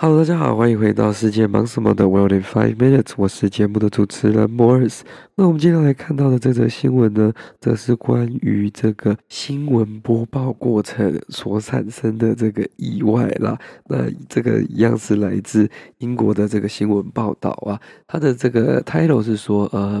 Hello，大家好，欢迎回到世界忙什么的 World in Five Minutes，我是节目的主持人 Morris。那我们今天来看到的这则新闻呢，则是关于这个新闻播报过程所产生的这个意外啦。那这个一样是来自英国的这个新闻报道啊，它的这个 title 是说呃。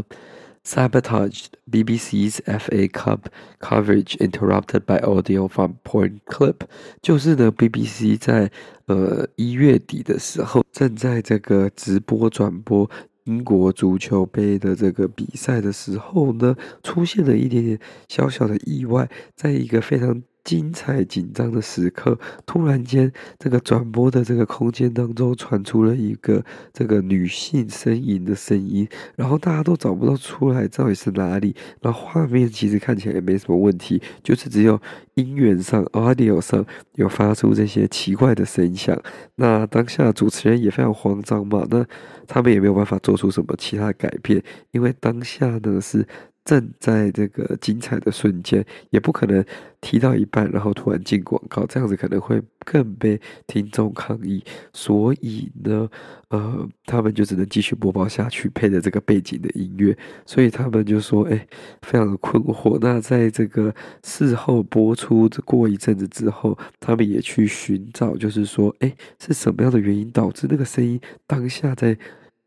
Sabotaged BBC's FA Cup coverage interrupted by audio from porn clip，就是呢，BBC 在呃一月底的时候，正在这个直播转播英国足球杯的这个比赛的时候呢，出现了一点点小小的意外，在一个非常。精彩紧张的时刻，突然间，这个转播的这个空间当中传出了一个这个女性呻吟的声音，然后大家都找不到出来到底是哪里。然后画面其实看起来也没什么问题，就是只有音源上 （audio 上）有发出这些奇怪的声响。那当下主持人也非常慌张嘛，那他们也没有办法做出什么其他改变，因为当下呢是。正在这个精彩的瞬间，也不可能提到一半，然后突然进广告，这样子可能会更被听众抗议。所以呢，呃，他们就只能继续播报下去，配着这个背景的音乐。所以他们就说：“哎，非常的困惑。”那在这个事后播出过一阵子之后，他们也去寻找，就是说：“哎，是什么样的原因导致那个声音当下在？”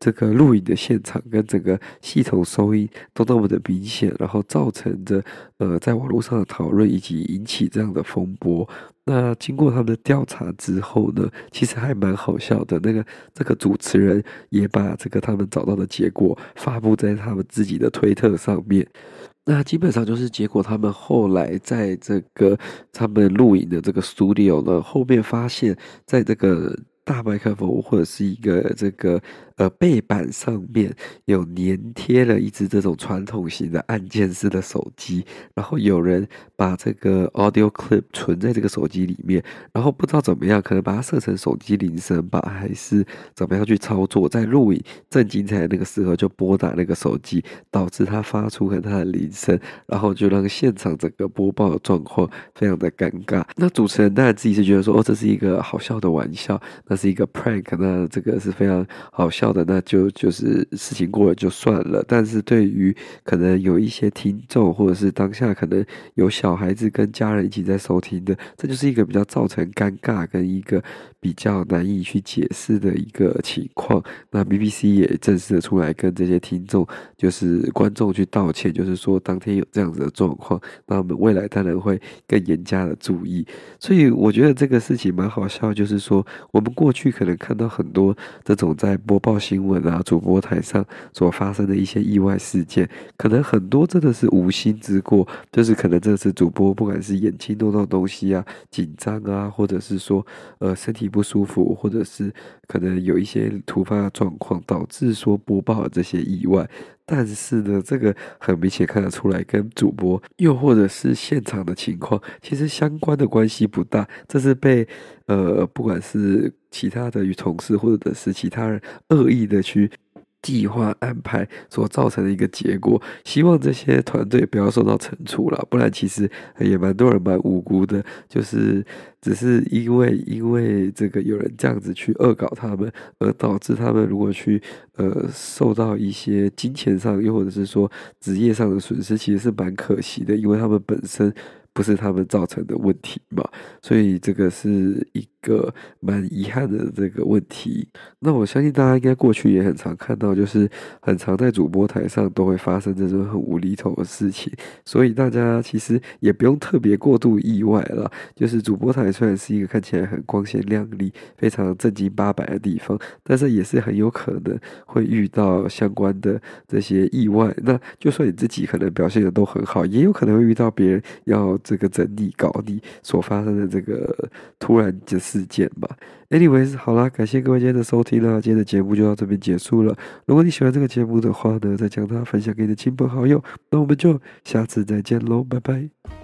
这个录影的现场跟整个系统收音都那么的明显，然后造成着呃在网络上的讨论以及引起这样的风波。那经过他们的调查之后呢，其实还蛮好笑的。那个这个主持人也把这个他们找到的结果发布在他们自己的推特上面。那基本上就是结果，他们后来在这个他们录影的这个 studio 呢，后面发现在这个。大麦克风或者是一个这个呃背板上面有粘贴了一只这种传统型的按键式的手机，然后有人把这个 audio clip 存在这个手机里面，然后不知道怎么样，可能把它设成手机铃声吧，还是怎么样去操作，在录影正精彩的那个时候就拨打那个手机，导致它发出很大的铃声，然后就让现场整个播报的状况非常的尴尬。那主持人当然自己是觉得说，哦，这是一个好笑的玩笑。那是一个 prank，那这个是非常好笑的，那就就是事情过了就算了。但是对于可能有一些听众，或者是当下可能有小孩子跟家人一起在收听的，这就是一个比较造成尴尬跟一个比较难以去解释的一个情况。那 BBC 也正式的出来跟这些听众，就是观众去道歉，就是说当天有这样子的状况，那我们未来当然会更严加的注意。所以我觉得这个事情蛮好笑，就是说我们。过去可能看到很多这种在播报新闻啊，主播台上所发生的一些意外事件，可能很多真的是无心之过，就是可能这次主播不管是眼睛弄到东西啊，紧张啊，或者是说呃身体不舒服，或者是可能有一些突发状况导致说播报这些意外。但是呢，这个很明显看得出来，跟主播又或者是现场的情况，其实相关的关系不大。这是被呃，不管是其他的与同事，或者是其他人恶意的去。计划安排所造成的一个结果，希望这些团队不要受到惩处了，不然其实也蛮多人蛮无辜的，就是只是因为因为这个有人这样子去恶搞他们，而导致他们如果去呃受到一些金钱上又或者是说职业上的损失，其实是蛮可惜的，因为他们本身不是他们造成的问题嘛，所以这个是一个蛮遗憾的这个问题。那我相信大家应该过去也很常看到，就是很常在主播台上都会发生这种很无厘头的事情，所以大家其实也不用特别过度意外了。就是主播台虽然是一个看起来很光鲜亮丽、非常正经八百的地方，但是也是很有可能会遇到相关的这些意外。那就算你自己可能表现的都很好，也有可能会遇到别人要这个整理、搞你所发生的这个突然的事件吧。Anyways，好啦，感谢各位今天的收听啦，今天的节目就到这边结束了。如果你喜欢这个节目的话呢，再将它分享给你的亲朋好友。那我们就下次再见喽，拜拜。